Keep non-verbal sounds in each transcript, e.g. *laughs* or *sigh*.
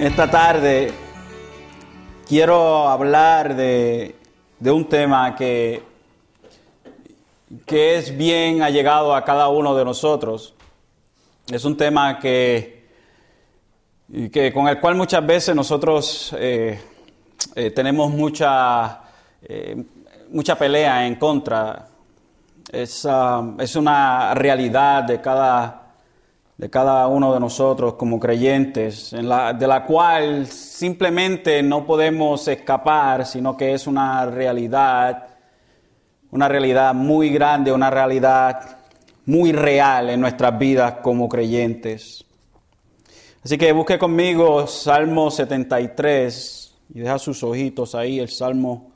Esta tarde quiero hablar de, de un tema que, que es bien allegado a cada uno de nosotros. Es un tema que, que con el cual muchas veces nosotros eh, eh, tenemos mucha, eh, mucha pelea en contra. Es, ah, es una realidad de cada de cada uno de nosotros como creyentes, en la, de la cual simplemente no podemos escapar, sino que es una realidad, una realidad muy grande, una realidad muy real en nuestras vidas como creyentes. Así que busque conmigo Salmo 73 y deja sus ojitos ahí, el Salmo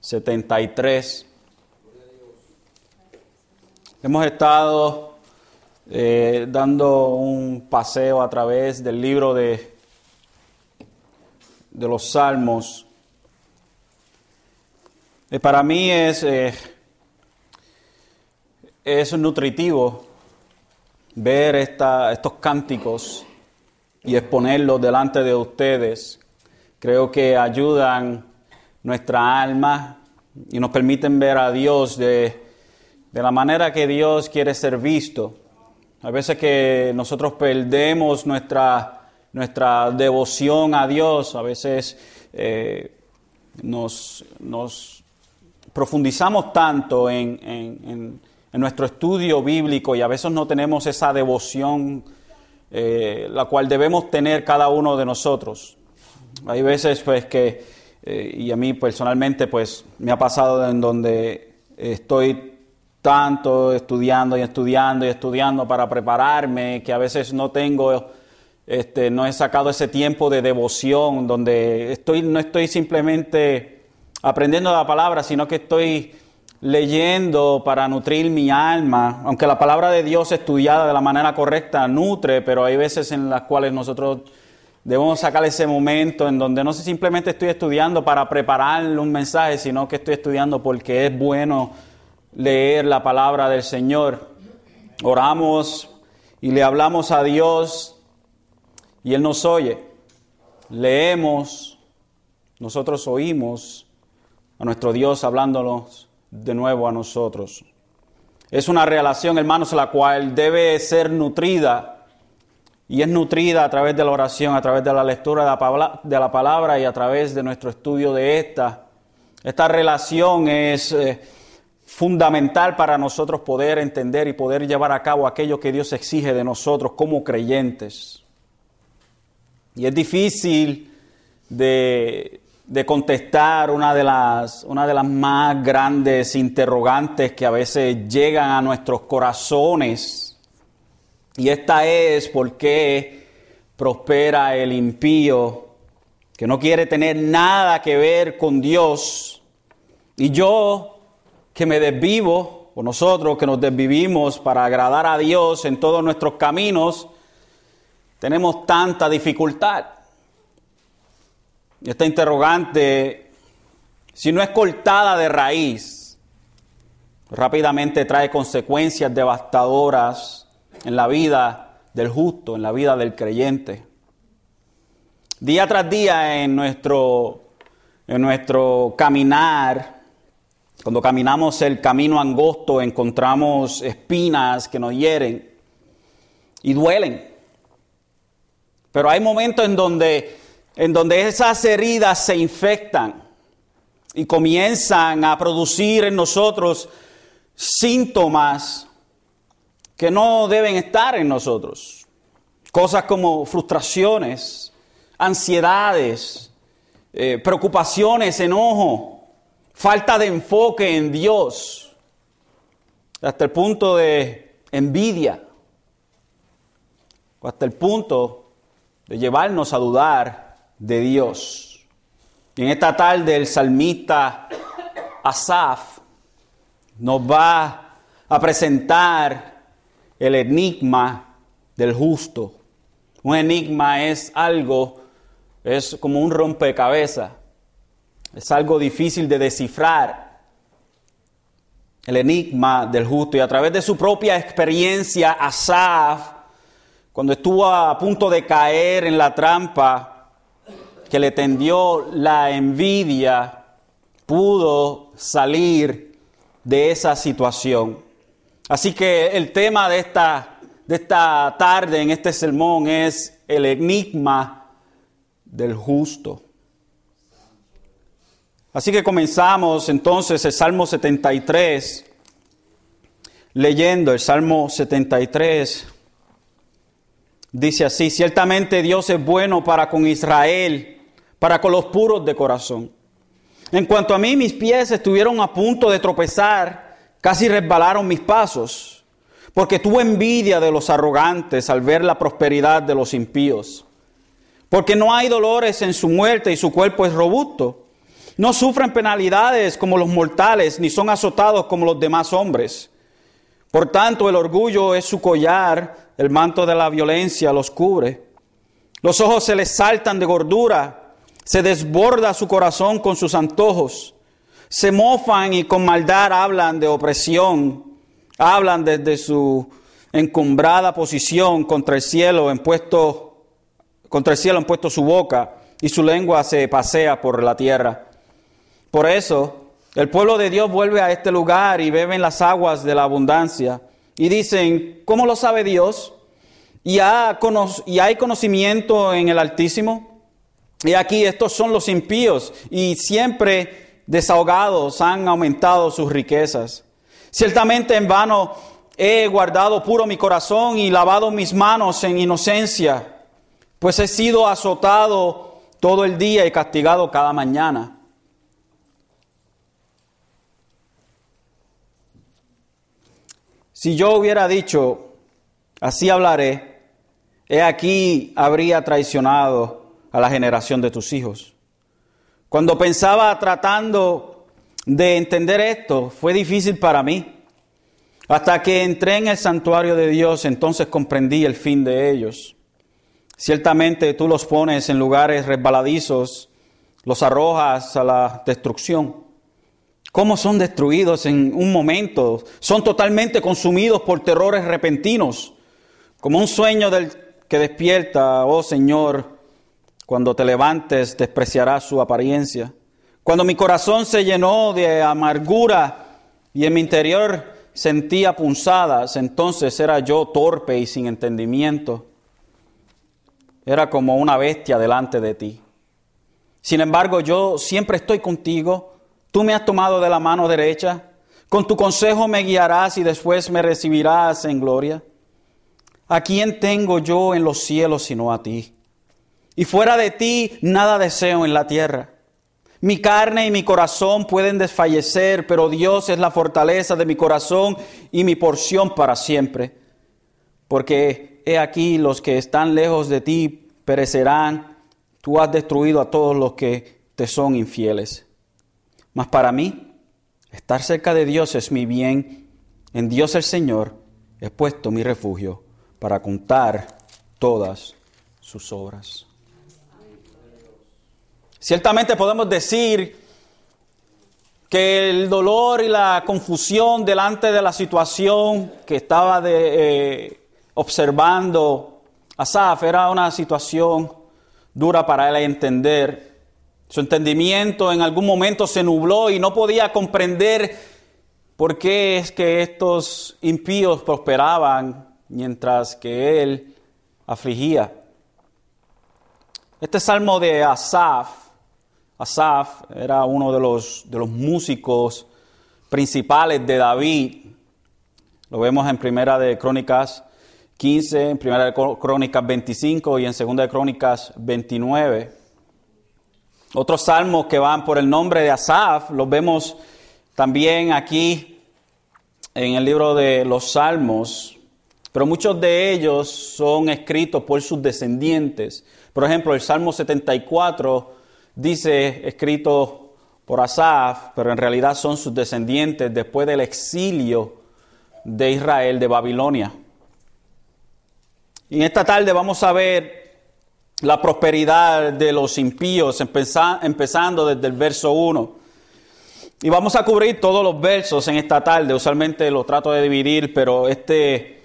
73. Hemos estado eh, dando un paseo a través del libro de, de los Salmos. Eh, para mí es, eh, es nutritivo ver esta, estos cánticos y exponerlos delante de ustedes. Creo que ayudan nuestra alma y nos permiten ver a Dios de, de la manera que Dios quiere ser visto. A veces que nosotros perdemos nuestra, nuestra devoción a Dios, a veces eh, nos, nos, profundizamos tanto en, en, en, nuestro estudio bíblico y a veces no tenemos esa devoción eh, la cual debemos tener cada uno de nosotros. Hay veces pues que, eh, y a mí personalmente pues me ha pasado en donde estoy tanto estudiando y estudiando y estudiando para prepararme, que a veces no tengo, este, no he sacado ese tiempo de devoción, donde estoy, no estoy simplemente aprendiendo la palabra, sino que estoy leyendo para nutrir mi alma, aunque la palabra de Dios estudiada de la manera correcta nutre, pero hay veces en las cuales nosotros debemos sacar ese momento en donde no simplemente estoy estudiando para prepararle un mensaje, sino que estoy estudiando porque es bueno leer la palabra del Señor. Oramos y le hablamos a Dios y Él nos oye. Leemos, nosotros oímos a nuestro Dios hablándonos de nuevo a nosotros. Es una relación, hermanos, la cual debe ser nutrida y es nutrida a través de la oración, a través de la lectura de la palabra, y a través de nuestro estudio de esta. Esta relación es... Eh, fundamental para nosotros poder entender y poder llevar a cabo aquello que Dios exige de nosotros como creyentes. Y es difícil de, contestar una de, las, una de las más grandes interrogantes que a veces llegan a nuestros corazones. Y esta es por qué prospera el impío, que no quiere tener nada que ver con Dios. Y yo que me desvivo, o nosotros que nos desvivimos para agradar a Dios en todos nuestros caminos, tenemos tanta dificultad. Esta interrogante, si no es cortada de raíz, rápidamente trae consecuencias devastadoras en la vida del justo, en la vida del creyente. Día tras día en nuestro, en nuestro caminar, cuando caminamos el camino angosto encontramos espinas que nos hieren y duelen. Pero hay momentos en donde, en donde esas heridas se infectan y comienzan a producir en nosotros síntomas que no deben estar en nosotros. Cosas como frustraciones, ansiedades, eh, preocupaciones, enojo falta de enfoque en Dios, hasta el punto de envidia, hasta el punto de llevarnos a dudar de Dios. Y en esta tarde el salmista Asaf nos va a presentar el enigma del justo. Un enigma es algo, es como un rompecabezas es algo difícil de descifrar. El enigma del justo. Y a través de su propia experiencia, Asaf, cuando estuvo a punto de caer en la trampa, que le tendió la envidia pudo salir de esa situación. Así que el tema de esta, de esta tarde en este sermón es el enigma del justo. Así que comenzamos entonces el Salmo 73, leyendo el Salmo 73. Dice así, ciertamente Dios es bueno para con Israel, para con los puros de corazón. En cuanto a mí, mis pies estuvieron a punto de tropezar, casi resbalaron mis pasos, porque tuve envidia de los arrogantes al ver la prosperidad de los impíos. Porque no hay dolores en su muerte y su cuerpo es robusto. No sufren penalidades como los mortales, ni son azotados como los demás hombres. Por tanto, el orgullo es su collar el manto de la violencia los cubre. Los ojos se les saltan de gordura, se desborda su corazón con sus antojos. Se mofan y con maldad hablan de opresión, hablan desde su encumbrada posición contra el cielo, en puesto, contra el cielo han puesto su boca y su lengua se pasea por la tierra. Por eso, el pueblo de Dios vuelve a este lugar y beben las aguas de la abundancia. Y dicen, ¿cómo lo sabe Dios? ¿Y, hay conocimiento en el Altísimo? Y aquí estos son los impíos y siempre desahogados han aumentado sus riquezas. Ciertamente en vano he guardado puro mi corazón y lavado mis manos en inocencia, pues he sido azotado todo el día y castigado cada mañana. Si yo hubiera dicho, así hablaré, he aquí habría traicionado a la generación de tus hijos. Cuando pensaba tratando de entender esto, fue difícil para mí. Hasta que entré en el santuario de Dios, entonces comprendí el fin de ellos. Ciertamente tú los pones en lugares resbaladizos, los arrojas a la destrucción cómo son destruidos en un momento, son totalmente consumidos por terrores repentinos, como un sueño del que despierta, oh Señor, cuando te levantes despreciarás su apariencia. Cuando mi corazón se llenó de amargura y en mi interior sentía punzadas, entonces era yo torpe y sin entendimiento. Era como una bestia delante de ti. Sin embargo, yo siempre estoy contigo Tú me has tomado de la mano derecha, con tu consejo me guiarás y después me recibirás en gloria. ¿A quién tengo yo en los cielos sino a ti? Y fuera de ti nada deseo en la tierra. Mi carne y mi corazón pueden desfallecer, pero Dios es la fortaleza de mi corazón y mi porción para siempre. Porque he aquí los que están lejos de ti perecerán. Tú has destruido a todos los que te son infieles. Mas para mí, estar cerca de Dios es mi bien. En Dios el Señor he puesto mi refugio para contar todas sus obras. Ciertamente podemos decir que el dolor y la confusión delante de la situación que estaba de, eh, observando Asaf era una situación dura para él entender. Su entendimiento en algún momento se nubló y no podía comprender por qué es que estos impíos prosperaban mientras que él afligía. Este salmo de Asaf, Asaf era uno de los, de los músicos principales de David. Lo vemos en Primera de Crónicas 15, en Primera de Crónicas 25 y en Segunda de Crónicas 29. Otros salmos que van por el nombre de Asaf los vemos también aquí en el libro de los salmos, pero muchos de ellos son escritos por sus descendientes. Por ejemplo, el Salmo 74 dice escrito por Asaf, pero en realidad son sus descendientes después del exilio de Israel de Babilonia. Y en esta tarde vamos a ver la prosperidad de los impíos, empezando desde el verso 1. Y vamos a cubrir todos los versos en esta tarde. Usualmente lo trato de dividir, pero este,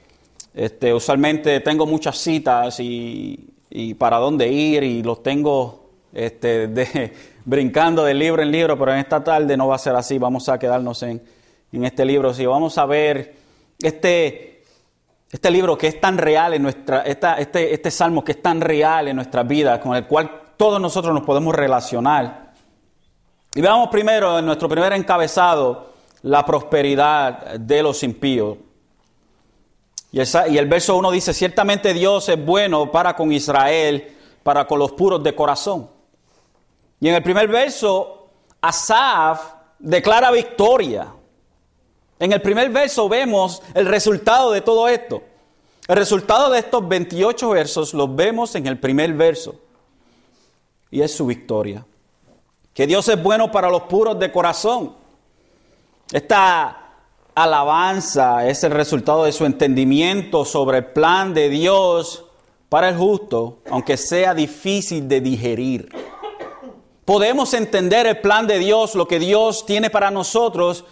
este usualmente tengo muchas citas y, para dónde ir y los tengo este, *laughs* brincando de libro en libro, pero en esta tarde no va a ser así, vamos a quedarnos en, en este libro. Sí, vamos a ver este, este libro que es tan real en nuestra, este, este salmo que es tan real en nuestra vida, con el cual todos nosotros nos podemos relacionar. Y veamos primero en nuestro primer encabezado la prosperidad de los impíos. Y, y el verso 1 dice, ciertamente Dios es bueno para con Israel, para con los puros de corazón. Y en el primer verso, Asaf declara victoria. En el primer verso vemos el resultado de todo esto. El resultado de estos 28 versos los vemos en el primer verso. Y es su victoria. Que Dios es bueno para los puros de corazón. Esta alabanza es el resultado de su entendimiento sobre el plan de Dios para el justo, aunque sea difícil de digerir. Podemos entender el plan de Dios, lo que Dios tiene para nosotros,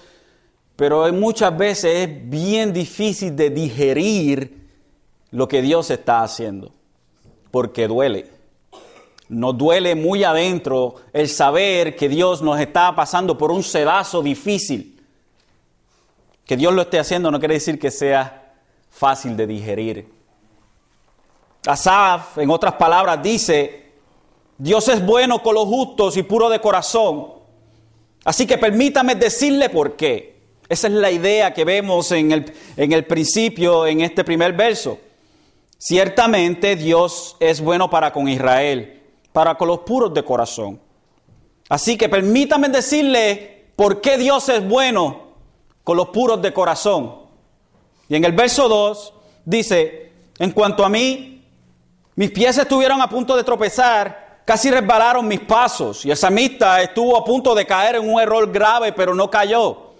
pero muchas veces es bien difícil de digerir lo que Dios está haciendo, porque duele. Nos duele muy adentro el saber que Dios nos está pasando por un sedazo difícil. Que Dios lo esté haciendo no quiere decir que sea fácil de digerir. Asaf, en otras palabras, dice, Dios es bueno con los justos y puro de corazón. Así que permítame decirle por qué. Esa es la idea que vemos en el, en el principio, en este primer verso. Ciertamente Dios es bueno para con Israel, para con los puros de corazón. Así que permítame decirle por qué Dios es bueno con los puros de corazón. Y en el verso 2 dice, en cuanto a mí, mis pies estuvieron a punto de tropezar Casi resbalaron mis pasos y el samista estuvo a punto de caer en un error grave, pero no cayó.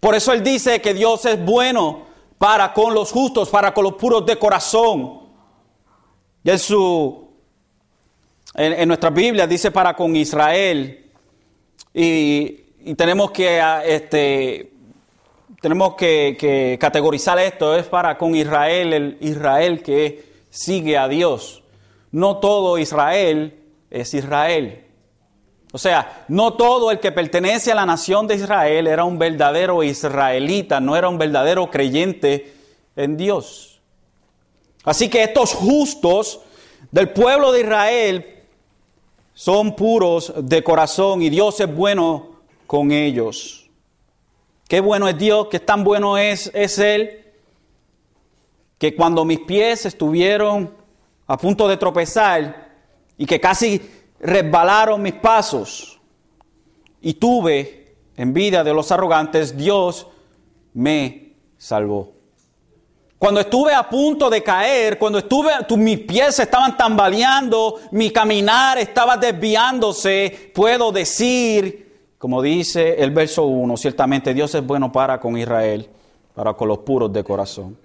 Por eso él dice que Dios es bueno para con los justos, para con los puros de corazón. Y en nuestra Biblia dice para con Israel. Y, tenemos que ah, este, tenemos que, que, categorizar esto, es para con Israel, el Israel que sigue a Dios. No todo Israel es Israel. O sea, no todo el que pertenece a la nación de Israel era un verdadero israelita, no era un verdadero creyente en Dios. Así que estos justos del pueblo de Israel son puros de corazón y Dios es bueno con ellos. Qué bueno es Dios, qué tan bueno es, es Él, que cuando mis pies estuvieron a punto de tropezar, y que casi resbalaron mis pasos y tuve envidia de los arrogantes, Dios me salvó. Cuando estuve a punto de caer, cuando estuve, mis pies estaban tambaleando, mi caminar estaba desviándose, puedo decir, como dice el verso 1, ciertamente Dios es bueno para con Israel, para con los puros de corazón.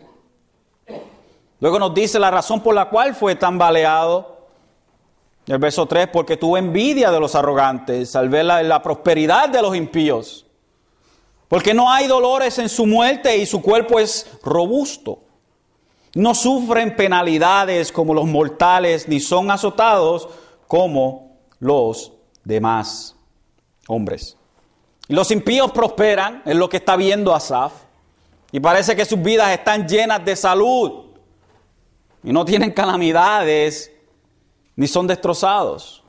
Luego nos dice la razón por la cual fue tambaleado. El verso 3, porque tuvo envidia de los arrogantes, al ver la, prosperidad de los impíos. Porque no hay dolores en su muerte y su cuerpo es robusto. No sufren penalidades como los mortales, ni son azotados como los demás hombres. Los impíos prosperan, es lo que está viendo Asaf. Y parece que sus vidas están llenas de salud. Y no tienen calamidades ni son destrozados.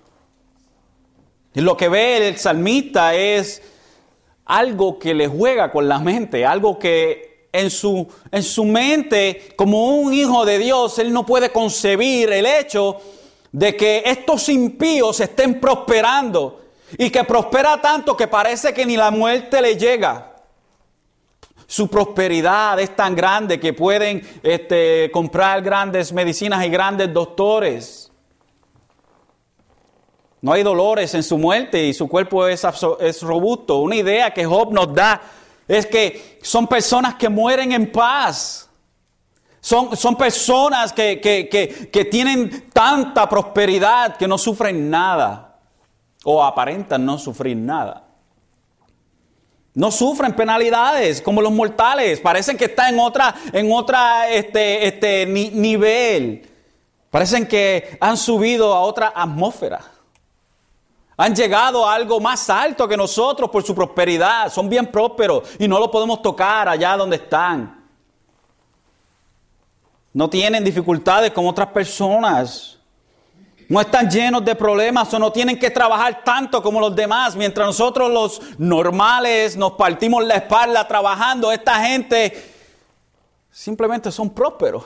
Y lo que ve el salmista es algo que le juega con la mente, algo que en su, en su mente, como un hijo de Dios, él no puede concebir el hecho de que estos impíos estén prosperando y que prospera tanto que parece que ni la muerte le llega. Su prosperidad es tan grande que pueden este, comprar grandes medicinas y grandes doctores. No hay dolores en su muerte y su cuerpo es, robusto. Una idea que Job nos da es que son personas que mueren en paz. Son, son personas que, que, tienen tanta prosperidad que no sufren nada o aparentan no sufrir nada. No sufren penalidades como los mortales. Parecen que están en otra, en otra este, este, nivel. Parecen que han subido a otra atmósfera. Han llegado a algo más alto que nosotros por su prosperidad. Son bien prósperos y no lo podemos tocar allá donde están. No tienen dificultades con otras personas. No están llenos de problemas o no tienen que trabajar tanto como los demás. Mientras nosotros los normales nos partimos la espalda trabajando, esta gente simplemente son prósperos.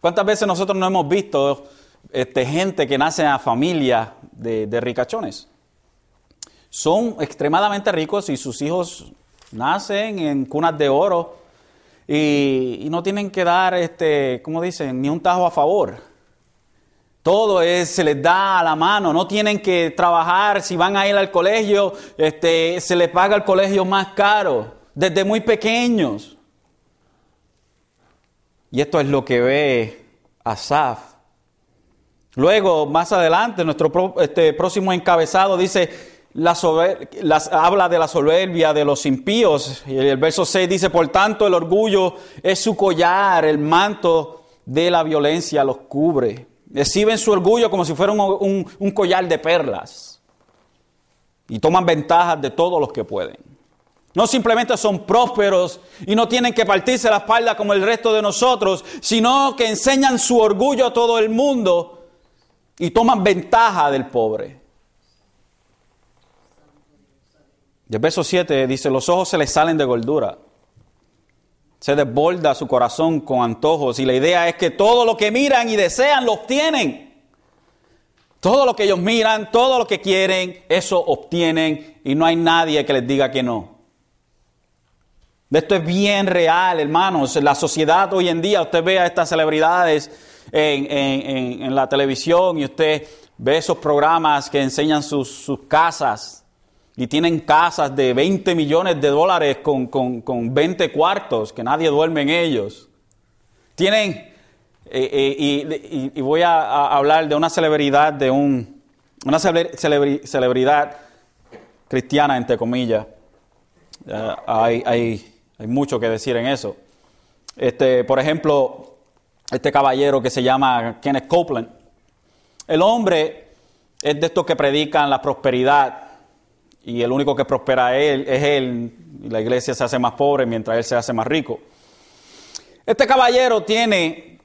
¿Cuántas veces nosotros no hemos visto este, gente que nace a familia de, ricachones? Son extremadamente ricos y sus hijos nacen en cunas de oro y, no tienen que dar, este, como dicen, ni un tajo a favor. Todo se les da a la mano, no tienen que trabajar, si van a ir al colegio, este, se les paga el colegio más caro, desde muy pequeños. Y esto es lo que ve Asaf. Luego, más adelante, nuestro este, próximo encabezado dice, las, habla de la soberbia de los impíos. Y el verso 6 dice, por tanto, el orgullo es su collar, el manto de la violencia los cubre. Exhiben su orgullo como si fuera un collar de perlas. Y toman ventajas de todos los que pueden. No simplemente son prósperos y no tienen que partirse la espalda como el resto de nosotros, sino que enseñan su orgullo a todo el mundo y toman ventaja del pobre. Y el verso 7 dice, los ojos se les salen de gordura, se desborda su corazón con antojos y la idea es que todo lo que miran y desean lo obtienen. Todo lo que ellos miran, todo lo que quieren, eso obtienen y no hay nadie que les diga que no. Esto es bien real, hermanos. La sociedad hoy en día, usted ve a estas celebridades en, la televisión y usted ve esos programas que enseñan sus, casas y tienen casas de 20 millones de dólares con, con, 20 cuartos, que nadie duerme en ellos. Tienen, eh, eh, y, voy a, hablar de una celebridad, de un, una celebridad cristiana, entre comillas. hay, hay hay mucho que decir en eso. Este, por ejemplo, este caballero que se llama Kenneth Copeland. El hombre es de estos que predican la prosperidad y el único que prospera él, es él y la iglesia se hace más pobre mientras él se hace más rico. Este caballero tiene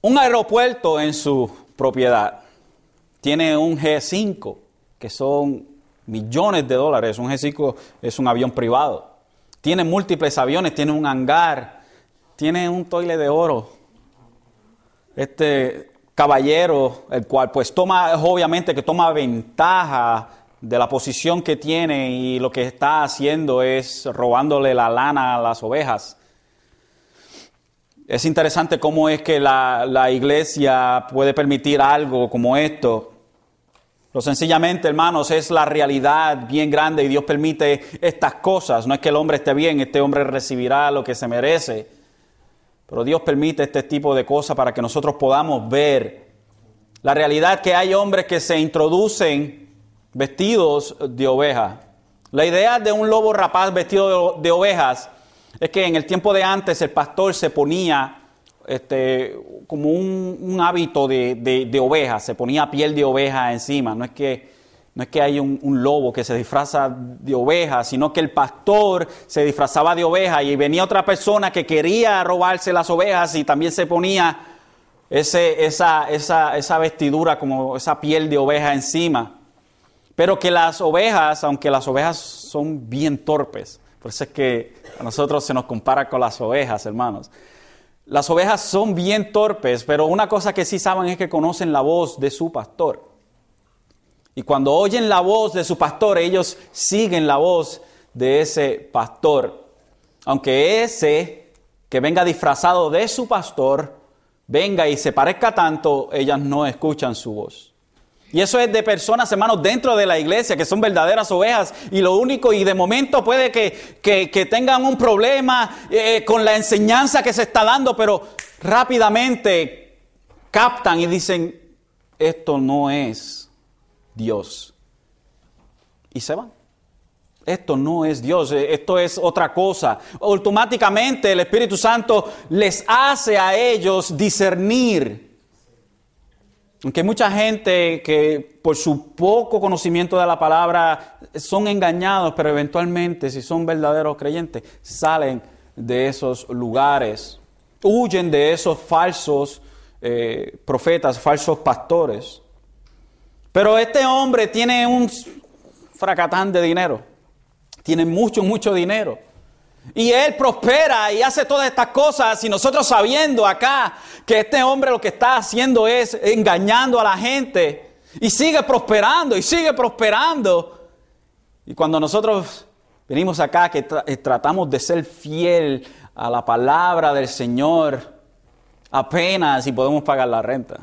un aeropuerto en su propiedad. Tiene un G5, que son millones de dólares. Un G5 es un avión privado tiene múltiples aviones, tiene un hangar, tiene un toile de oro. Este caballero, el cual pues toma, obviamente que toma ventaja de la posición que tiene y lo que está haciendo es robándole la lana a las ovejas. Es interesante cómo es que la, la iglesia puede permitir algo como esto. Lo sencillamente, hermanos, es la realidad bien grande y Dios permite estas cosas. No es que el hombre esté bien, este hombre recibirá lo que se merece. Pero Dios permite este tipo de cosas para que nosotros podamos ver la realidad que hay hombres que se introducen vestidos de oveja. La idea de un lobo rapaz vestido de, ovejas es que en el tiempo de antes el pastor se ponía este, como un, hábito de, de, oveja, se ponía piel de oveja encima, no es que, no es que hay un, lobo que se disfraza de oveja, sino que el pastor se disfrazaba de oveja y venía otra persona que quería robarse las ovejas y también se ponía esa, esa vestidura como esa piel de oveja encima. Pero que las ovejas, aunque las ovejas son bien torpes, por eso es que a nosotros se nos compara con las ovejas, hermanos. Las ovejas son bien torpes, pero una cosa que sí saben es que conocen la voz de su pastor. Y cuando oyen la voz de su pastor, ellos siguen la voz de ese pastor. Aunque ese que venga disfrazado de su pastor, venga y se parezca tanto, ellas no escuchan su voz. Y eso es de personas, hermanos, dentro de la iglesia, que son verdaderas ovejas. Y lo único, y de momento puede que, tengan un problema eh, con la enseñanza que se está dando, pero rápidamente captan y dicen, esto no es Dios. Y se van. Esto no es Dios, eh, esto es otra cosa. Automáticamente el Espíritu Santo les hace a ellos discernir Aunque mucha gente que por su poco conocimiento de la palabra son engañados, pero eventualmente si son verdaderos creyentes salen de esos lugares, huyen de esos falsos eh, profetas, falsos pastores. Pero este hombre tiene un fracatán de dinero, tiene mucho, mucho dinero. Y él prospera y hace todas estas cosas y nosotros sabiendo acá que este hombre lo que está haciendo es engañando a la gente y sigue prosperando y sigue prosperando. Y cuando nosotros venimos acá que eh, tratamos de ser fiel a la palabra del Señor, apenas si podemos pagar la renta.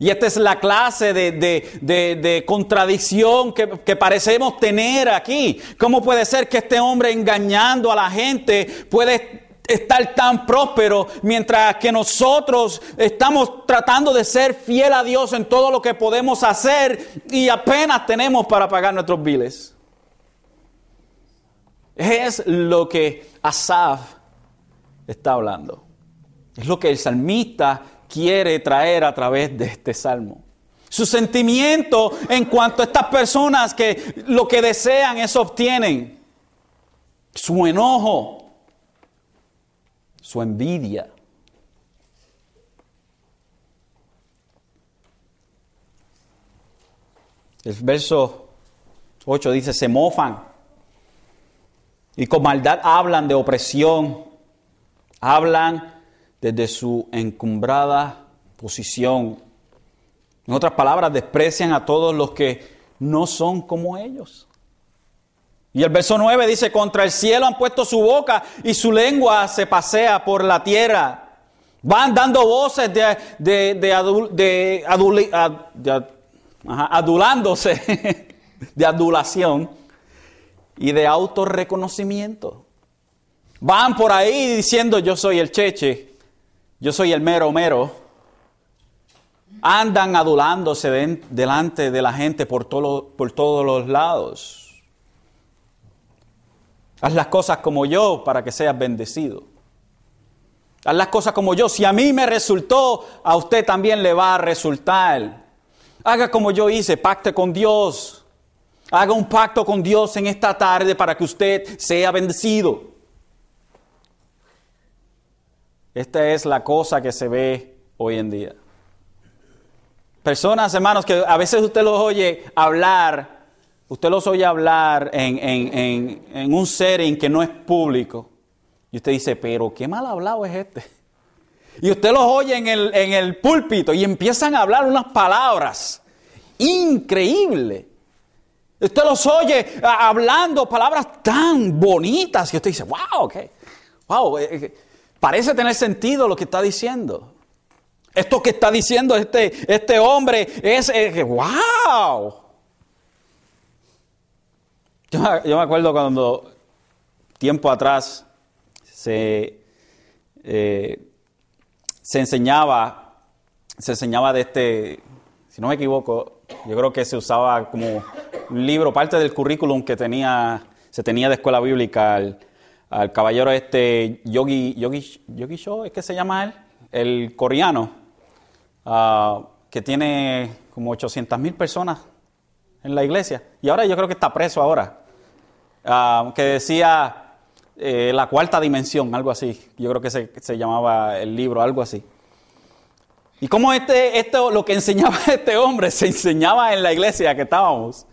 Y esta es la clase de, contradicción que, que, parecemos tener aquí. ¿Cómo puede ser que este hombre engañando a la gente puede estar tan próspero mientras que nosotros estamos tratando de ser fiel a Dios en todo lo que podemos hacer y apenas tenemos para pagar nuestros biles? Es lo que Asaf está hablando. Es lo que el salmista quiere traer a través de este salmo. Su sentimiento en cuanto a estas personas que lo que desean es obtienen. Su enojo, su envidia. El verso 8 dice, se mofan y con maldad hablan de opresión, hablan desde su encumbrada posición. En otras palabras, desprecian a todos los que no son como ellos. Y el verso 9 dice, contra el cielo han puesto su boca y su lengua se pasea por la tierra. Van dando voces de, de, de, adulándose, *laughs* de adulación y de autorreconocimiento. Van por ahí diciendo yo soy el cheche, yo soy el mero mero, andan adulándose delante de la gente por, por todos los lados. Haz las cosas como yo para que seas bendecido. Haz las cosas como yo. Si a mí me resultó, a usted también le va a resultar. Haga como yo hice, pacte con Dios. Haga un pacto con Dios en esta tarde para que usted sea bendecido. Esta es la cosa que se ve hoy en día. Personas, hermanos, que a veces usted los oye hablar, usted los oye hablar en, un setting que no es público. Y usted dice, pero qué mal hablado es este. Y usted los oye en el, en el púlpito y empiezan a hablar unas palabras increíbles. Usted los oye hablando palabras tan bonitas que usted dice, wow, ok, wow. Eh, eh, Parece tener sentido lo que está diciendo. Esto que está diciendo este, este hombre es, wow. Yo, me acuerdo cuando tiempo atrás se, eh, se enseñaba, se enseñaba de este, si no me equivoco, yo creo que se usaba como un libro, parte del currículum que tenía, se tenía de escuela bíblica al caballero este Yogi, Yogi, Yogi Show, ¿es que se llama él? El coreano, ah, que tiene como 800 mil personas en la iglesia. Y ahora yo creo que está preso ahora. Ah, que decía eh, la cuarta dimensión, algo así. Yo creo que se, se llamaba el libro, algo así. Y cómo este, esto, lo que enseñaba *laughs* este hombre, se enseñaba en la iglesia que estábamos.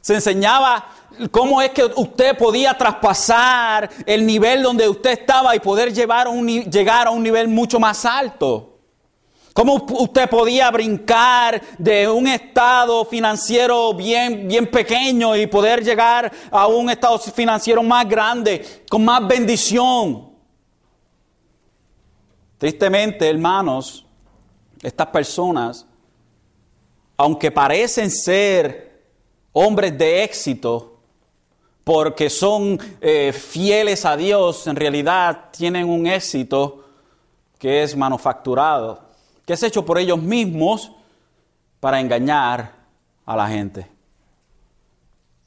Se enseñaba cómo es que usted podía traspasar el nivel donde usted estaba y poder llevar un, llegar a un nivel mucho más alto. Cómo usted podía brincar de un estado financiero bien, bien pequeño y poder llegar a un estado financiero más grande, con más bendición. Tristemente, hermanos, estas personas, aunque parecen ser hombres de éxito, porque son eh, fieles a Dios, en realidad tienen un éxito que es manufacturado, que es hecho por ellos mismos para engañar a la gente.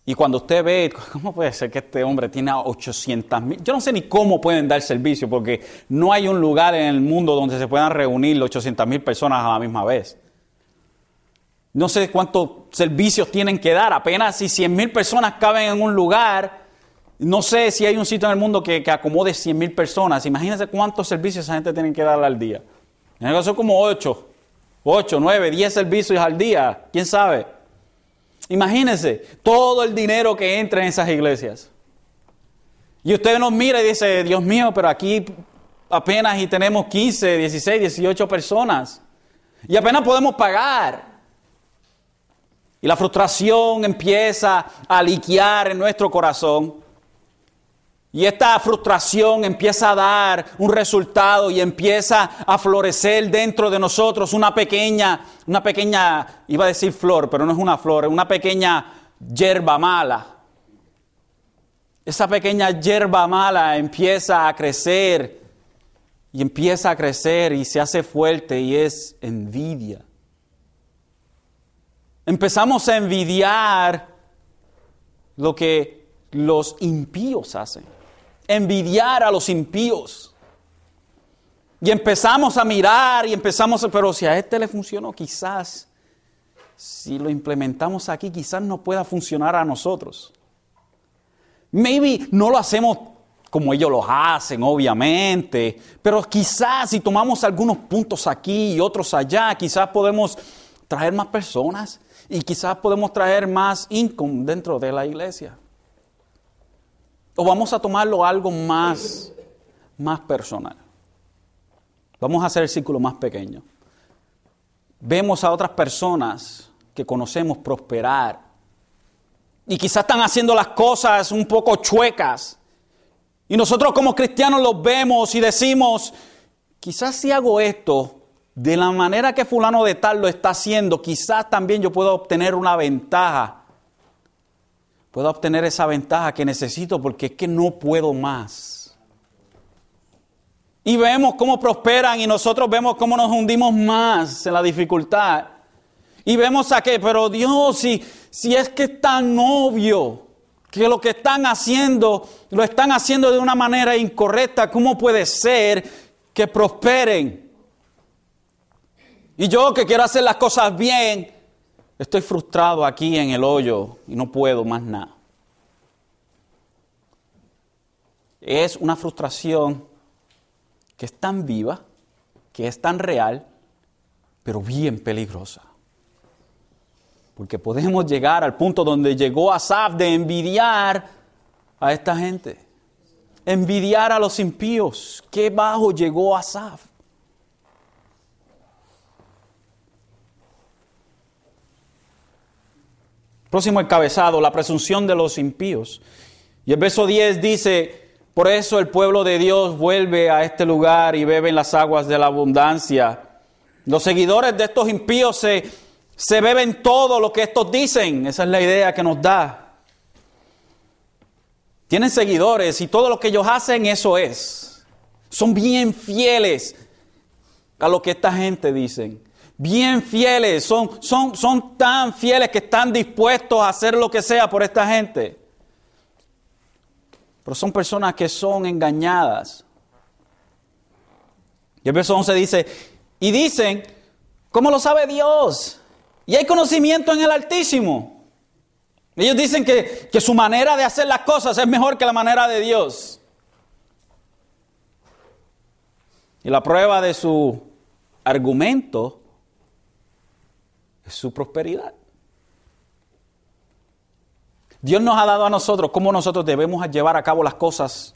Y cuando usted ve, *laughs* ¿cómo puede ser que este hombre tiene 800 mil? Yo no sé ni cómo pueden dar servicio, porque no hay un lugar en el mundo donde se puedan reunir 800 mil personas a la misma vez. No sé cuántos servicios tienen que dar, apenas si 100 mil personas caben en un lugar, no sé si hay un sitio en el mundo que, acomode 100 mil personas. Imagínense cuántos servicios esa gente tiene que dar al día. Son como 8, 8, 9, 10 servicios al día, quién sabe. Imagínense todo el dinero que entra en esas iglesias. Y usted nos mira y dice, Dios mío, pero aquí apenas y tenemos 15, 16, 18 personas. Y apenas podemos pagar. Y la frustración empieza a liquear en nuestro corazón. Y esta frustración empieza a dar un resultado y empieza a florecer dentro de nosotros una pequeña, una pequeña, iba a decir flor, pero no es una flor, es una pequeña hierba mala. Esa pequeña hierba mala empieza a crecer y empieza a crecer y se hace fuerte y es envidia. Empezamos a envidiar lo que los impíos hacen. Envidiar a los impíos. Y empezamos a mirar y empezamos, a, pero si a este le funcionó, quizás, si lo implementamos aquí, quizás no pueda funcionar a nosotros. Maybe no lo hacemos como ellos lo hacen, obviamente, pero quizás si tomamos algunos puntos aquí y otros allá, quizás podemos traer más personas y quizás podemos traer más income dentro de la iglesia. O vamos a tomarlo algo más, más personal. Vamos a hacer el círculo más pequeño. Vemos a otras personas que conocemos prosperar y quizás están haciendo las cosas un poco chuecas. Y nosotros como cristianos los vemos y decimos, quizás si hago esto, de la manera que fulano de tal lo está haciendo, quizás también yo pueda obtener una ventaja. Puedo obtener esa ventaja que necesito porque es que no puedo más. Y vemos cómo prosperan y nosotros vemos cómo nos hundimos más en la dificultad. Y vemos a qué, pero Dios, si, si es que es tan obvio que lo que están haciendo, lo están haciendo de una manera incorrecta, ¿cómo puede ser que prosperen? Y yo que quiero hacer las cosas bien, estoy frustrado aquí en el hoyo y no puedo más nada. Es una frustración que es tan viva, que es tan real, pero bien peligrosa. Porque podemos llegar al punto donde llegó Asaf de envidiar a esta gente. Envidiar a los impíos. Qué bajo llegó Asaf. Próximo encabezado, la presunción de los impíos. Y el verso 10 dice, por eso el pueblo de Dios vuelve a este lugar y bebe en las aguas de la abundancia. Los seguidores de estos impíos se, se beben todo lo que estos dicen. Esa es la idea que nos da. Tienen seguidores y todo lo que ellos hacen, eso es. Son bien fieles a lo que esta gente dicen bien fieles, son, son, son tan fieles que están dispuestos a hacer lo que sea por esta gente. Pero son personas que son engañadas. Y el verso 11 dice, y dicen, ¿cómo lo sabe Dios? Y hay conocimiento en el Altísimo. Ellos dicen que, que su manera de hacer las cosas es mejor que la manera de Dios. Y la prueba de su argumento es su prosperidad. Dios nos ha dado a nosotros cómo nosotros debemos llevar a cabo las cosas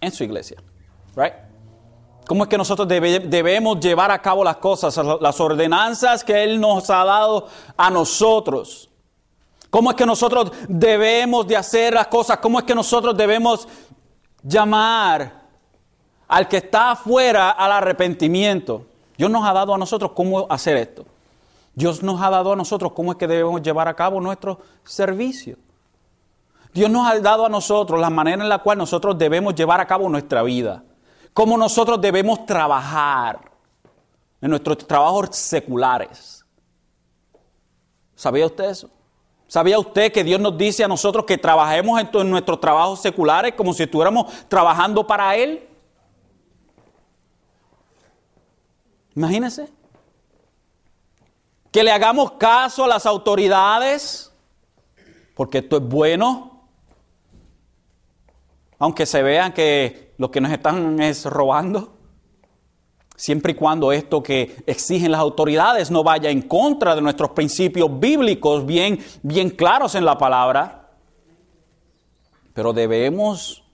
en su iglesia. Right? ¿Cómo es que nosotros debemos llevar a cabo las cosas, las ordenanzas que Él nos ha dado a nosotros? ¿Cómo es que nosotros debemos de hacer las cosas? ¿Cómo es que nosotros debemos llamar al que está afuera al arrepentimiento? Dios nos ha dado a nosotros cómo hacer esto. Dios nos ha dado a nosotros cómo es que debemos llevar a cabo nuestro servicio. Dios nos ha dado a nosotros la manera en la cual nosotros debemos llevar a cabo nuestra vida. Cómo nosotros debemos trabajar en nuestros trabajos seculares. ¿Sabía usted eso? ¿Sabía usted que Dios nos dice a nosotros que trabajemos en, nuestros trabajos seculares como si estuviéramos trabajando para Él? Imagínese. Que le hagamos caso a las autoridades, porque esto es bueno, aunque se vean que lo que nos están es robando, siempre y cuando esto que exigen las autoridades no vaya en contra de nuestros principios bíblicos bien, bien claros en la palabra, pero debemos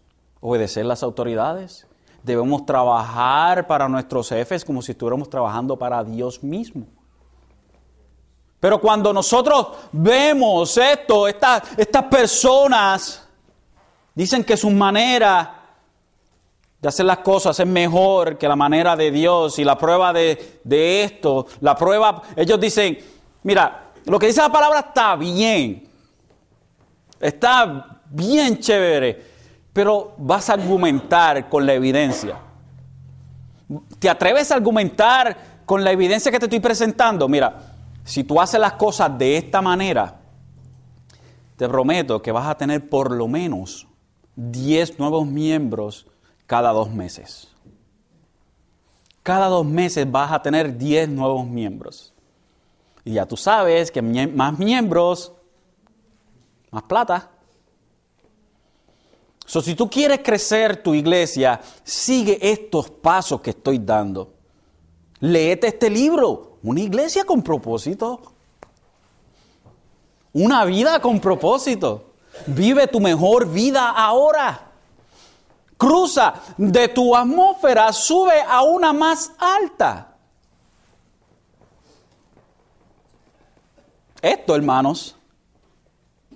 obedecer las autoridades. Debemos trabajar para nuestros jefes como si estuviéramos trabajando para Dios mismo. Pero cuando nosotros vemos esto, estas personas dicen que su manera de hacer las cosas es mejor que la manera de Dios y la prueba de, de esto, la prueba, ellos dicen, mira, lo que dice la palabra está bien, está bien chévere, pero vas a argumentar con la evidencia. ¿Te atreves a argumentar con la evidencia que te estoy presentando? Mira, si tú haces las cosas de esta manera, te prometo que vas a tener por lo menos 10 nuevos miembros cada dos meses. Cada dos meses vas a tener 10 nuevos miembros. Y ya tú sabes que más miembros, más plata. So, si tú quieres crecer tu iglesia, sigue estos pasos que estoy dando. Léete este libro, una iglesia con propósito. Una vida con propósito. Vive tu mejor vida ahora. Cruza de tu atmósfera, sube a una más alta. Esto, hermanos,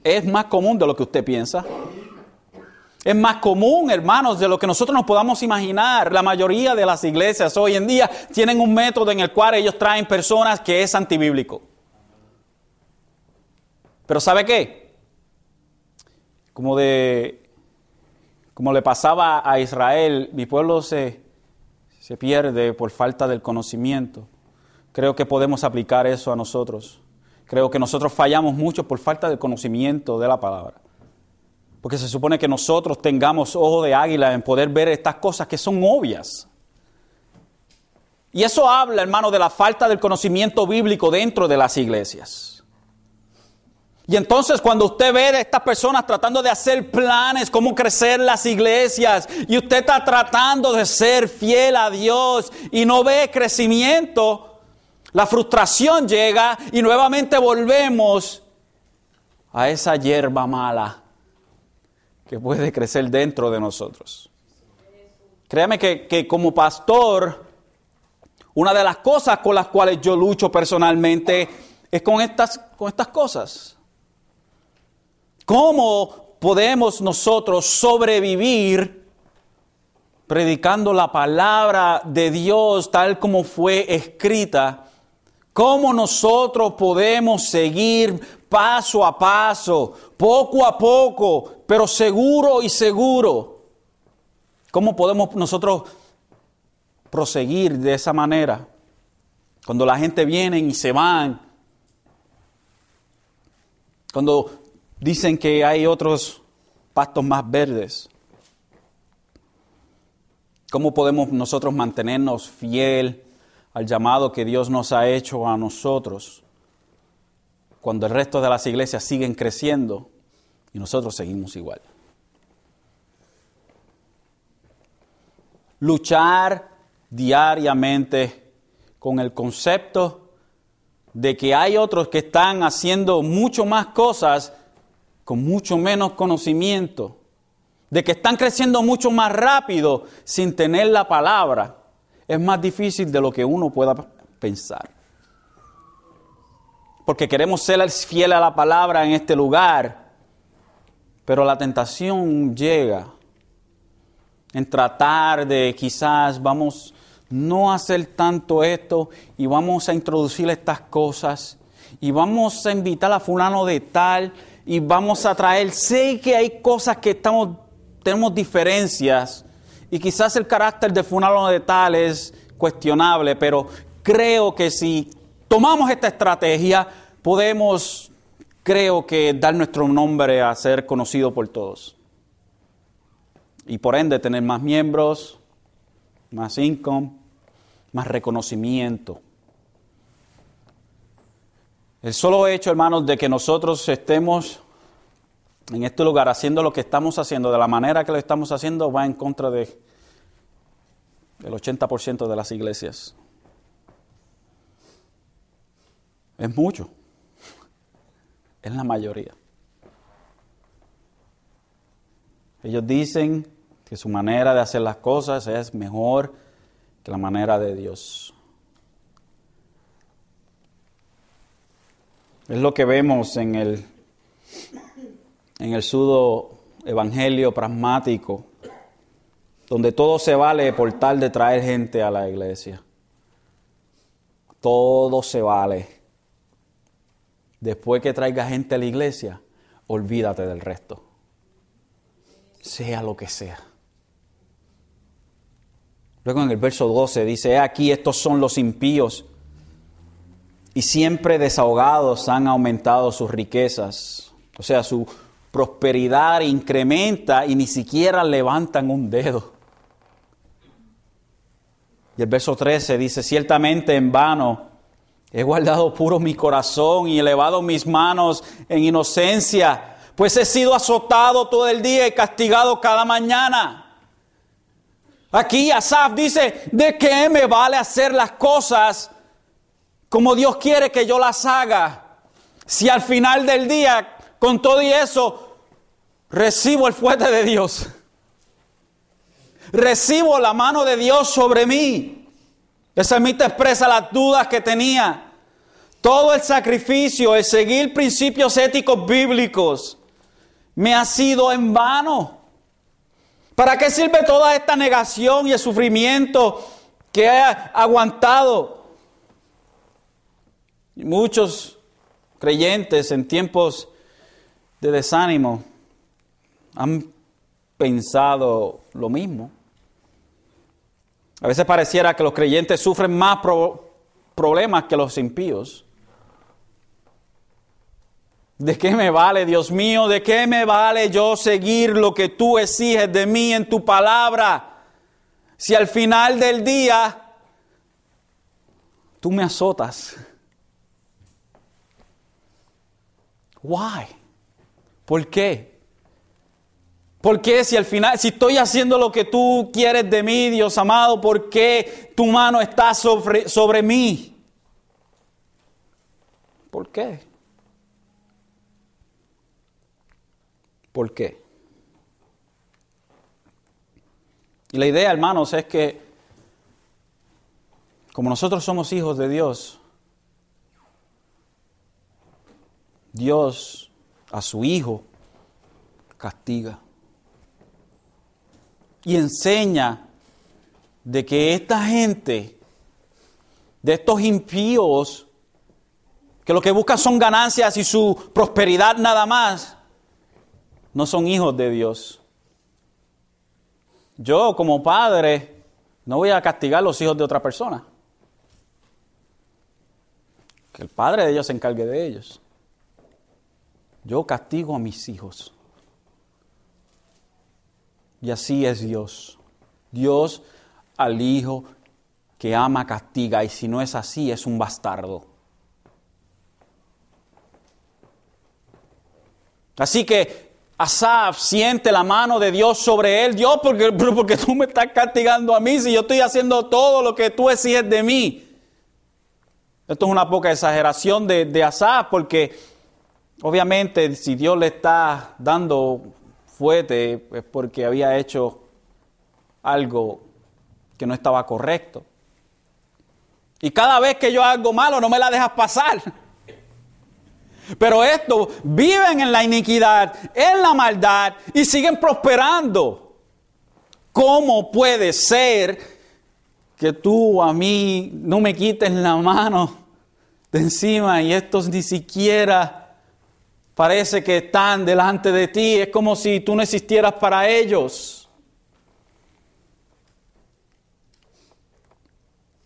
es más común de lo que usted piensa. Es más común, hermanos, de lo que nosotros nos podamos imaginar. La mayoría de las iglesias hoy en día tienen un método en el cual ellos traen personas que es antibíblico. Pero ¿sabe qué? Como de como le pasaba a Israel, mi pueblo se, se pierde por falta del conocimiento. Creo que podemos aplicar eso a nosotros. Creo que nosotros fallamos mucho por falta del conocimiento de la palabra. Porque se supone que nosotros tengamos ojo de águila en poder ver estas cosas que son obvias. Y eso habla, hermano, de la falta del conocimiento bíblico dentro de las iglesias. Y entonces cuando usted ve a estas personas tratando de hacer planes, cómo crecer las iglesias, y usted está tratando de ser fiel a Dios y no ve crecimiento, la frustración llega y nuevamente volvemos a esa hierba mala que puede crecer dentro de nosotros. Créame que, como pastor, una de las cosas con las cuales yo lucho personalmente es con estas, con estas cosas. ¿Cómo podemos nosotros sobrevivir predicando la palabra de Dios tal como fue escrita? ¿Cómo nosotros podemos seguir paso a paso, poco a poco, pero seguro y seguro. ¿Cómo podemos nosotros proseguir de esa manera? Cuando la gente viene y se van, cuando dicen que hay otros pastos más verdes. ¿Cómo podemos nosotros mantenernos fiel al llamado que Dios nos ha hecho a nosotros? cuando el resto de las iglesias siguen creciendo y nosotros seguimos igual. Luchar diariamente con el concepto de que hay otros que están haciendo mucho más cosas con mucho menos conocimiento, de que están creciendo mucho más rápido sin tener la palabra, es más difícil de lo que uno pueda pensar porque queremos ser fiel a la palabra en este lugar, pero la tentación llega en tratar de quizás vamos no hacer tanto esto y vamos a introducir estas cosas y vamos a invitar a fulano de tal y vamos a traer, sé que hay cosas que estamos, tenemos diferencias y quizás el carácter de fulano de tal es cuestionable, pero creo que si tomamos esta estrategia, podemos, creo que, dar nuestro nombre a ser conocido por todos. Y por ende tener más miembros, más income, más reconocimiento. El solo hecho, hermanos, de que nosotros estemos en este lugar haciendo lo que estamos haciendo, de la manera que lo estamos haciendo, va en contra de el 80% de las iglesias. Es mucho. Es la mayoría. Ellos dicen que su manera de hacer las cosas es mejor que la manera de Dios. Es lo que vemos en el, en el sudo evangelio pragmático, donde todo se vale por tal de traer gente a la iglesia. Todo se vale. Después que traiga gente a la iglesia, olvídate del resto. Sea lo que sea. Luego en el verso 12 dice, aquí estos son los impíos y siempre desahogados han aumentado sus riquezas. O sea, su prosperidad incrementa y ni siquiera levantan un dedo. Y el verso 13 dice, ciertamente en vano he guardado puro mi corazón y elevado mis manos en inocencia, pues he sido azotado todo el día y castigado cada mañana. Aquí Asaf dice, ¿de qué me vale hacer las cosas como Dios quiere que yo las haga. Si al final del día, con todo y eso, recibo el fuerte de Dios. Recibo la mano de Dios sobre mí. Esa te expresa las dudas que tenía. Todo el sacrificio, el seguir principios éticos bíblicos, me ha sido en vano. ¿Para qué sirve toda esta negación y el sufrimiento que he aguantado? Muchos creyentes en tiempos de desánimo han pensado lo mismo. A veces pareciera que los creyentes sufren más problemas que los impíos. ¿De qué me vale, Dios mío? ¿De qué me vale yo seguir lo que tú exiges de mí en tu palabra? Si al final del día tú me azotas. Why? ¿Por qué? ¿Por qué si al final, si estoy haciendo lo que tú quieres de mí, Dios amado, por qué tu mano está sobre, sobre mí? ¿Por qué? ¿Por qué? Y la idea, hermanos, es que como nosotros somos hijos de Dios, Dios a su Hijo castiga. Y enseña de que esta gente, de estos impíos, que lo que buscan son ganancias y su prosperidad nada más, no son hijos de Dios. Yo como padre no voy a castigar a los hijos de otra persona. Que el padre de ellos se encargue de ellos. Yo castigo a mis hijos. Y así es Dios. Dios al hijo que ama castiga y si no es así es un bastardo. Así que Asaf siente la mano de Dios sobre él. Dios, porque, tú me estás castigando a mí si yo estoy haciendo todo lo que tú exiges de mí. Esto es una poca exageración de, de Asaf porque Obviamente, si Dios le está dando fuerte es porque había hecho algo que no estaba correcto. Y cada vez que yo hago malo, no me la dejas pasar. Pero estos viven en la iniquidad, en la maldad y siguen prosperando. ¿Cómo puede ser que tú a mí no me quites la mano de encima y estos ni siquiera Parece que están delante de ti, es como si tú no existieras para ellos.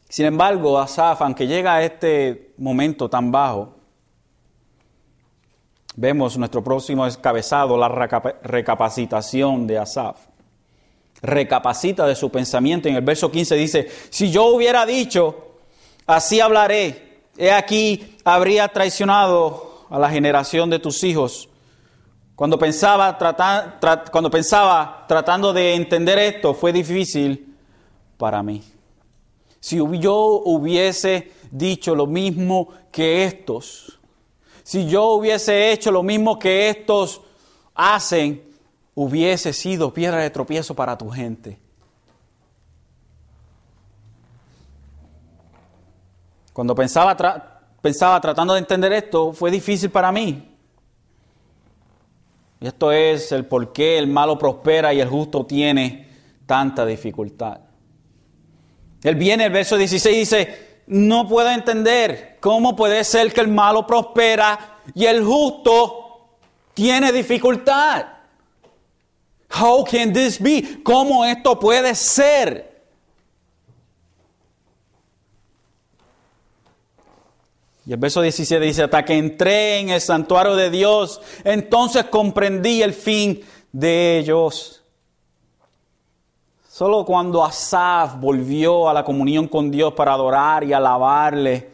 Sin embargo, Asaf, aunque llega a este momento tan bajo, vemos nuestro próximo escabezado, la recapacitación de Asaf. Recapacita de su pensamiento. En el verso 15 dice, si yo hubiera dicho, así hablaré, he aquí, habría traicionado a la generación de tus hijos. Cuando pensaba, cuando pensaba tratando de entender esto, fue difícil para mí. Si yo hubiese dicho lo mismo que estos, si yo hubiese hecho lo mismo que estos hacen, hubiese sido piedra de tropiezo para tu gente. Cuando pensaba, pensaba tratando de entender esto, fue difícil para mí. Y esto es el por qué el malo prospera y el justo tiene tanta dificultad. Él viene, el verso 16 dice, no puedo entender cómo puede ser que el malo prospera y el justo tiene dificultad. How can this be? ¿Cómo esto puede ser? Y el verso 17 dice, hasta que entré en el santuario de Dios, entonces comprendí el fin de ellos. Solo cuando Asaf volvió a la comunión con Dios para adorar y alabarle,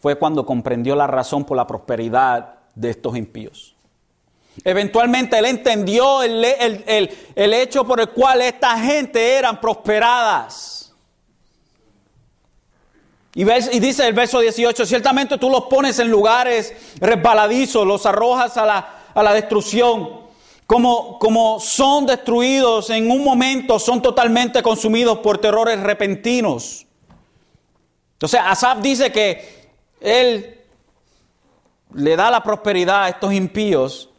fue cuando comprendió la razón por la prosperidad de estos impíos. Eventualmente él entendió el, el hecho por el cual esta gente eran prosperadas. Y, dice el verso 18, ciertamente tú los pones en lugares resbaladizos, los arrojas a la, destrucción. Como, como, son destruidos en un momento, son totalmente consumidos por terrores repentinos. Entonces, Asaf dice que él le da la prosperidad a estos impíos,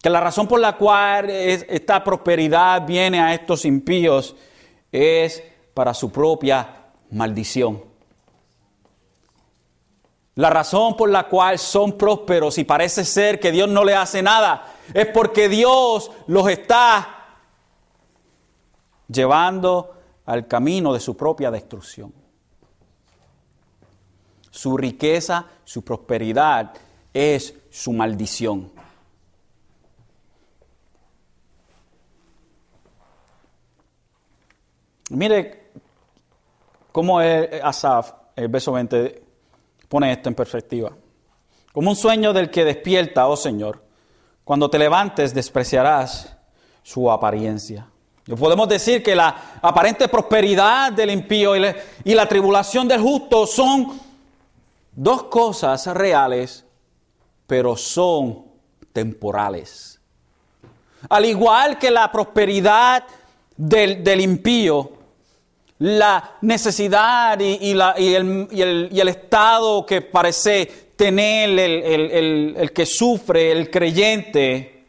que la razón por la cual esta prosperidad viene a estos impíos es para su propia maldición. La razón por la cual son prósperos y parece ser que Dios no le hace nada es porque Dios los está llevando al camino de su propia destrucción. Su riqueza, su prosperidad es su maldición. Mire cómo es Asaf, el verso 20 pone esto en perspectiva. Como un sueño del que despierta, oh Señor, cuando te levantes despreciarás su apariencia. Y podemos decir que la aparente prosperidad del impío y la tribulación del justo son dos cosas reales, pero son temporales. Al igual que la prosperidad del, del impío la necesidad y, el, estado que parece tener el, que sufre, el creyente,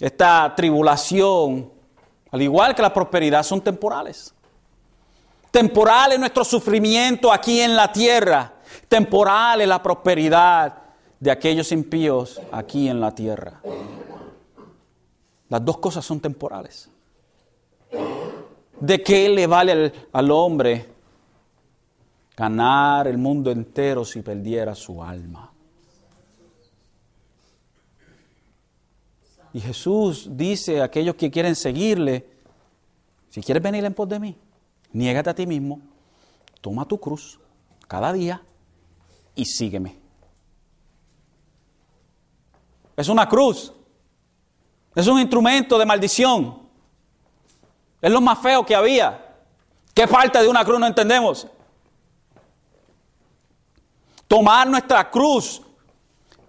esta tribulación, al igual que la prosperidad, son temporales. Temporal es nuestro sufrimiento aquí en la tierra, temporal es la prosperidad de aquellos impíos aquí en la tierra. Las dos cosas son temporales. ¿De qué le vale al, hombre ganar el mundo entero si perdiera su alma? Y Jesús dice a aquellos que quieren seguirle, si quieres venir en pos de mí, niégate a ti mismo, toma tu cruz cada día y sígueme. Es una cruz, es un instrumento de maldición. Es lo más feo que había. ¿Qué parte de una cruz no entendemos? Tomar nuestra cruz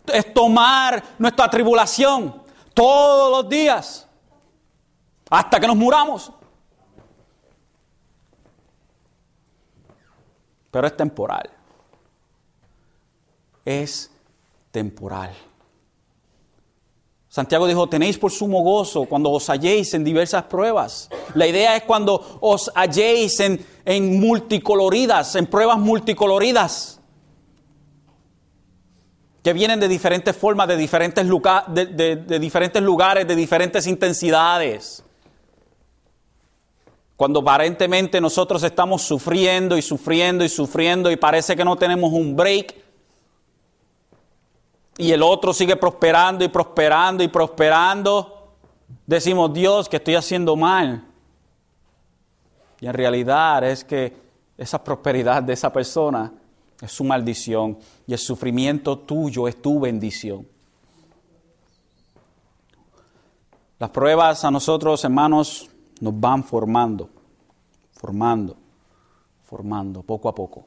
es tomar nuestra tribulación todos los días hasta que nos muramos. Pero es temporal. Es temporal. Santiago dijo, tenéis por sumo gozo cuando os halléis en diversas pruebas. La idea es cuando os halléis en, multicoloridas, en pruebas multicoloridas, que vienen de diferentes formas, de diferentes, de diferentes lugares, de diferentes intensidades. Cuando aparentemente nosotros estamos sufriendo y sufriendo y sufriendo y parece que no tenemos un break, y el otro sigue prosperando y prosperando y prosperando, decimos, Dios, que estoy haciendo mal. Y en realidad es que esa prosperidad de esa persona es su maldición y el sufrimiento tuyo es tu bendición. Las pruebas a nosotros, hermanos, nos van formando, formando, formando, poco a poco.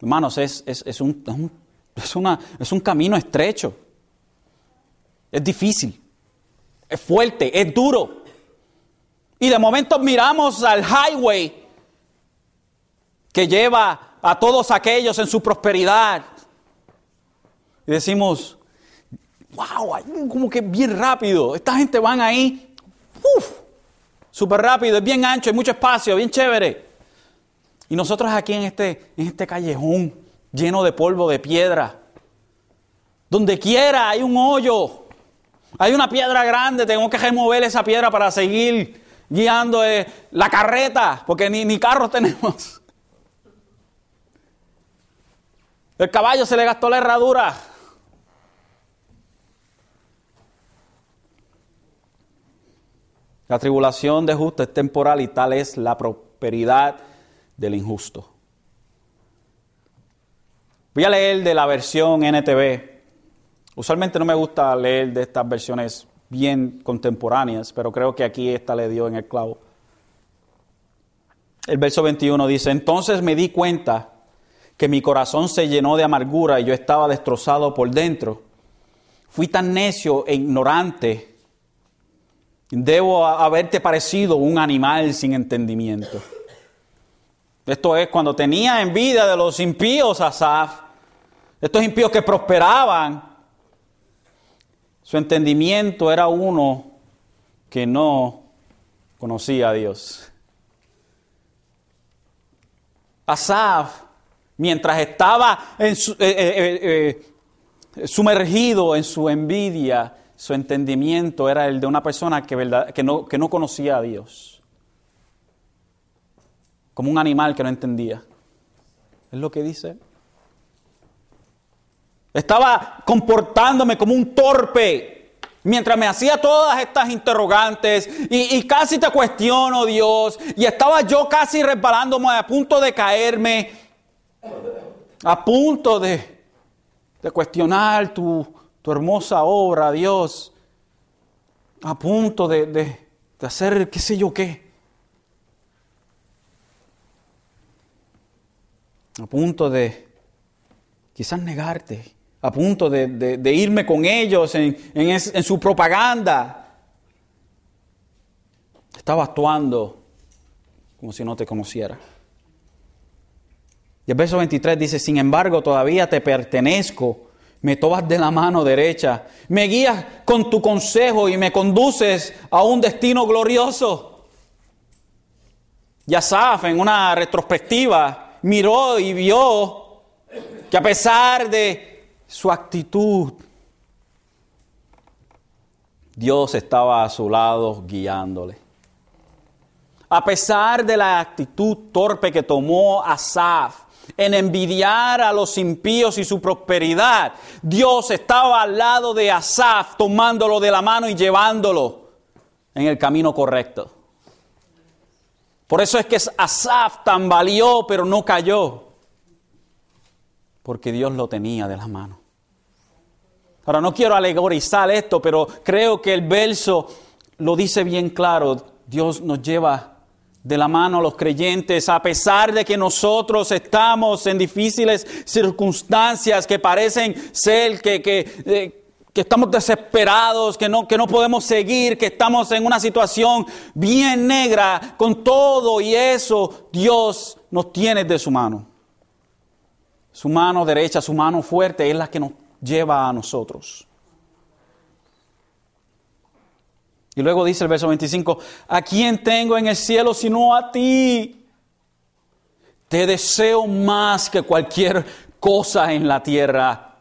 Hermanos, es, un, es, una, es un camino estrecho. Es difícil, es fuerte, es duro. Y de momento miramos al highway que lleva a todos aquellos en su prosperidad. Y decimos, wow, como que bien rápido. Esta gente van ahí, súper rápido, es bien ancho, hay mucho espacio, bien chévere. Y nosotros aquí en este, en este callejón lleno de polvo, de piedra. Donde quiera hay un hoyo. Hay una piedra grande, tengo que remover esa piedra para seguir guiando eh, la carreta, porque ni, ni *laughs* tenemos. El caballo se le gastó la herradura. La tribulación de justo es temporal y tal es la prosperidad del injusto. Voy a leer de la versión NTV. Usualmente no me gusta leer de estas versiones bien contemporáneas, pero creo que aquí esta le dio en el clavo. El verso 21 dice, entonces me di cuenta que mi corazón se llenó de amargura y yo estaba destrozado por dentro. Fui tan necio e ignorante. Debo haberte parecido un animal sin entendimiento. Esto es cuando tenía envidia de los impíos Asaf, estos impíos que prosperaban, su entendimiento era uno que no conocía a Dios. Asaf, mientras estaba eh, eh, eh, sumergido en su envidia, su entendimiento era el de una persona que, no, que no conocía a Dios como un animal que no entendía. Es lo que dice. Estaba comportándome como un torpe mientras me hacía todas estas interrogantes y, casi te cuestiono, Dios, y estaba yo casi resbalándome a punto de caerme, a punto de, cuestionar tu, hermosa obra, Dios, a punto de, de hacer qué sé yo qué. a punto de quizás negarte, a punto de, irme con ellos en, en su propaganda. Estaba actuando como si no te conociera. Y el verso 23 dice, sin embargo, todavía te pertenezco, me tomas de la mano derecha, me guías con tu consejo y me conduces a un destino glorioso. Y Asaf, en una retrospectiva, miró y vio que a pesar de su actitud, Dios estaba a su lado guiándole. A pesar de la actitud torpe que tomó Asaf en envidiar a los impíos y su prosperidad, Dios estaba al lado de Asaf tomándolo de la mano y llevándolo en el camino correcto. Por eso es que Asaf tambaleó, pero no cayó. Porque Dios lo tenía de la mano. Ahora no quiero alegorizar esto, pero creo que el verso lo dice bien claro. Dios nos lleva de la mano a los creyentes, a pesar de que nosotros estamos en difíciles circunstancias que parecen ser que, que eh, que estamos desesperados, que no, que no podemos seguir, que estamos en una situación bien negra, con todo y eso, Dios nos tiene de su mano. Su mano derecha, su mano fuerte es la que nos lleva a nosotros. Y luego dice el verso 25, ¿a quién tengo en el cielo sino a ti? Te deseo más que cualquier cosa en la tierra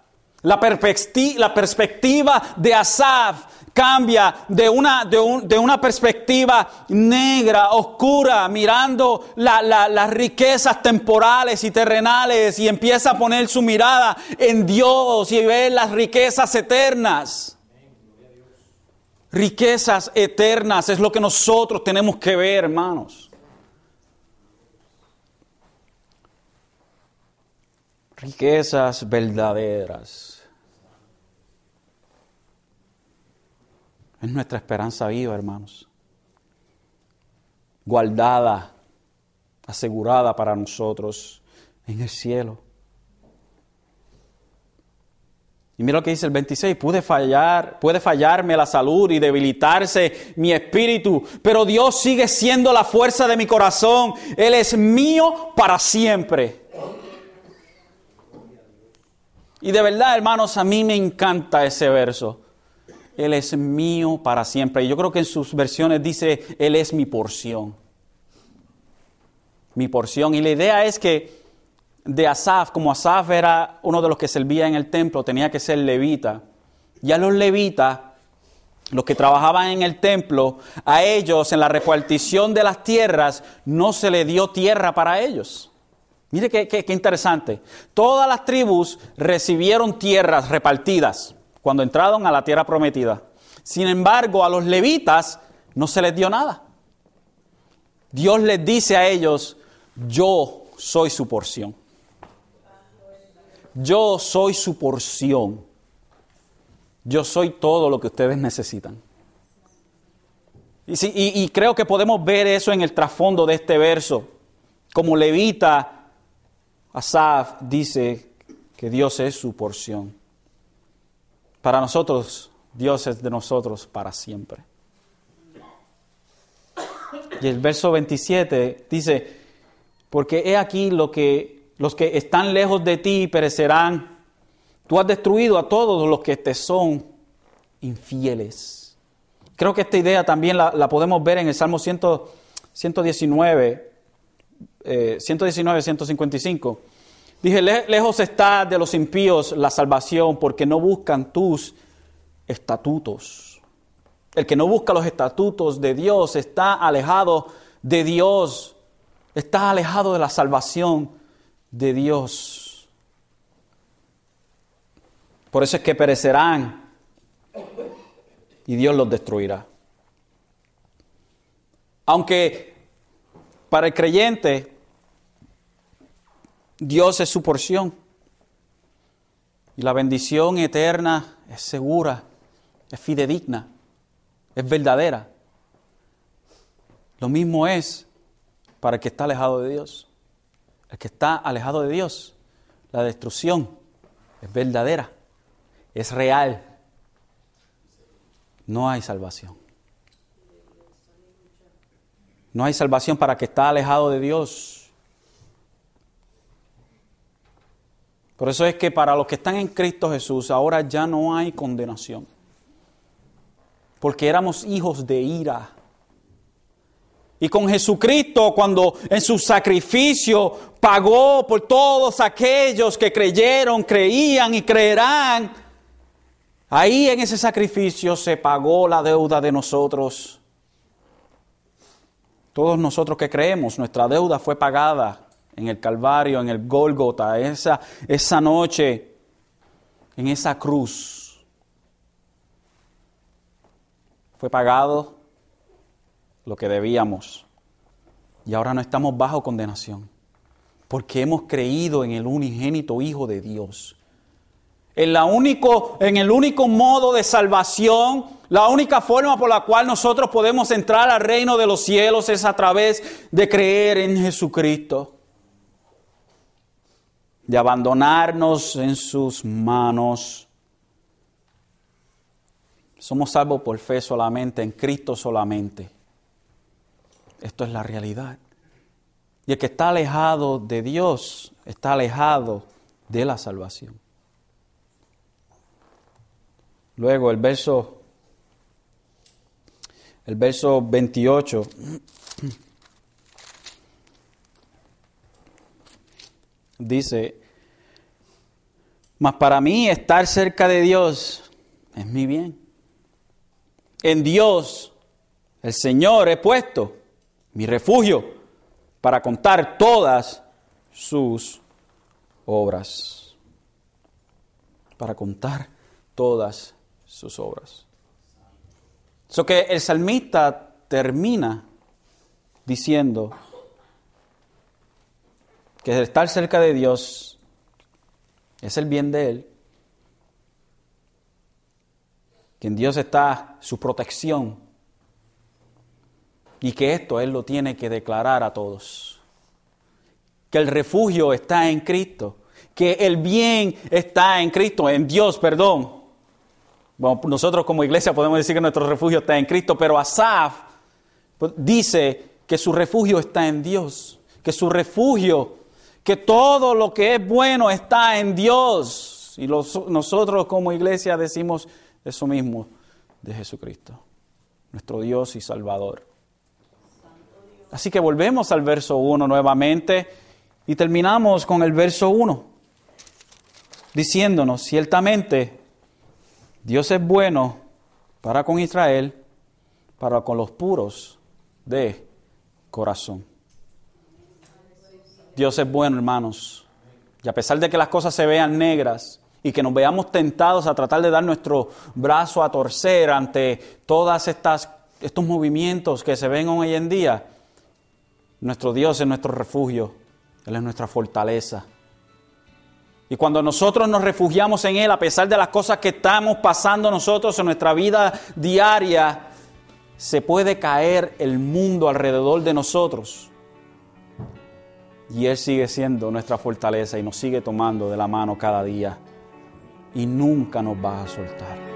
la, perspectiva de Asaf cambia de una, de, una perspectiva negra, oscura, mirando las riquezas temporales y terrenales y empieza a poner su mirada en Dios y ver las riquezas eternas. Riquezas eternas es lo que nosotros tenemos que ver, hermanos. riquezas verdaderas. Es nuestra esperanza viva, hermanos. Guardada, asegurada para nosotros en el cielo. Y mira lo que dice el 26, pude fallar, puede fallarme la salud y debilitarse mi espíritu, pero Dios sigue siendo la fuerza de mi corazón. Él es mío para siempre. Y de verdad, hermanos, a mí me encanta ese verso. Él es mío para siempre. Y yo creo que en sus versiones dice, Él es mi porción. Mi porción. Y la idea es que de Asaf, como Asaf era uno de los que servía en el templo, tenía que ser levita. Ya los levitas, los que trabajaban en el templo, a ellos en la repartición de las tierras no se le dio tierra para ellos. Mire qué, interesante. Todas las tribus recibieron tierras repartidas cuando entraron a la tierra prometida. Sin embargo, a los levitas no se les dio nada. Dios les dice a ellos, yo soy su porción. Yo soy su porción. Yo soy todo lo que ustedes necesitan. Y, creo que podemos ver eso en el trasfondo de este verso. Como levita, Asaf dice que Dios es su porción. Para nosotros, Dios es de nosotros para siempre. Y el verso 27 dice, porque he aquí lo que los que están lejos de ti perecerán. Tú has destruido a todos los que te son infieles. Creo que esta idea también la, podemos ver en el Salmo 119, 119, 155. Dije, lejos está de los impíos la salvación porque no buscan tus estatutos. El que no busca los estatutos de Dios está alejado de Dios, está alejado de la salvación de Dios. Por eso es que perecerán y Dios los destruirá. Aunque para el creyente Dios es su porción y la bendición eterna es segura, es fidedigna, es verdadera. Lo mismo es para el que está alejado de Dios. El que está alejado de Dios, la destrucción es verdadera, es real. No hay salvación. No hay salvación para el que está alejado de Dios. Por eso es que para los que están en Cristo Jesús ahora ya no hay condenación. Porque éramos hijos de ira y con Jesucristo, cuando en su sacrificio pagó por todos aquellos que creyeron, creían y creerán, ahí en ese sacrificio se pagó la deuda de nosotros. Todos nosotros que creemos, nuestra deuda fue pagada en el Calvario, en el Gólgota, esa, esa noche, en esa cruz. Fue pagado lo que debíamos. Y ahora no estamos bajo condenación, porque hemos creído en el unigénito Hijo de Dios. En, la único, en el único modo de salvación, la única forma por la cual nosotros podemos entrar al reino de los cielos es a través de creer en Jesucristo, de abandonarnos en sus manos. Somos salvos por fe solamente, en Cristo solamente. Esto es la realidad. Y el que está alejado de Dios está alejado de la salvación. Luego el verso el verso 28 dice, mas para mí estar cerca de Dios es mi bien. En Dios, el Señor, he puesto mi refugio, para contar todas sus obras. Para contar todas sus obras. Eso que el salmista termina diciendo que estar cerca de Dios es el bien de Él, que en Dios está su protección y que esto Él lo tiene que declarar a todos. Que el refugio está en Cristo, que el bien está en Cristo, en Dios, perdón. Bueno, nosotros como iglesia podemos decir que nuestro refugio está en Cristo, pero Asaf dice que su refugio está en Dios, que su refugio, que todo lo que es bueno está en Dios. Y nosotros como iglesia decimos eso mismo de Jesucristo, nuestro Dios y Salvador. Así que volvemos al verso 1 nuevamente y terminamos con el verso 1, diciéndonos, ciertamente, Dios es bueno para con Israel, para con los puros de corazón. Dios es bueno, hermanos. Y a pesar de que las cosas se vean negras y que nos veamos tentados a tratar de dar nuestro brazo a torcer ante todas estas estos movimientos que se ven hoy en día, nuestro Dios es nuestro refugio, Él es nuestra fortaleza. Y cuando nosotros nos refugiamos en Él, a pesar de las cosas que estamos pasando nosotros en nuestra vida diaria, se puede caer el mundo alrededor de nosotros. Y Él sigue siendo nuestra fortaleza y nos sigue tomando de la mano cada día. Y nunca nos va a soltar.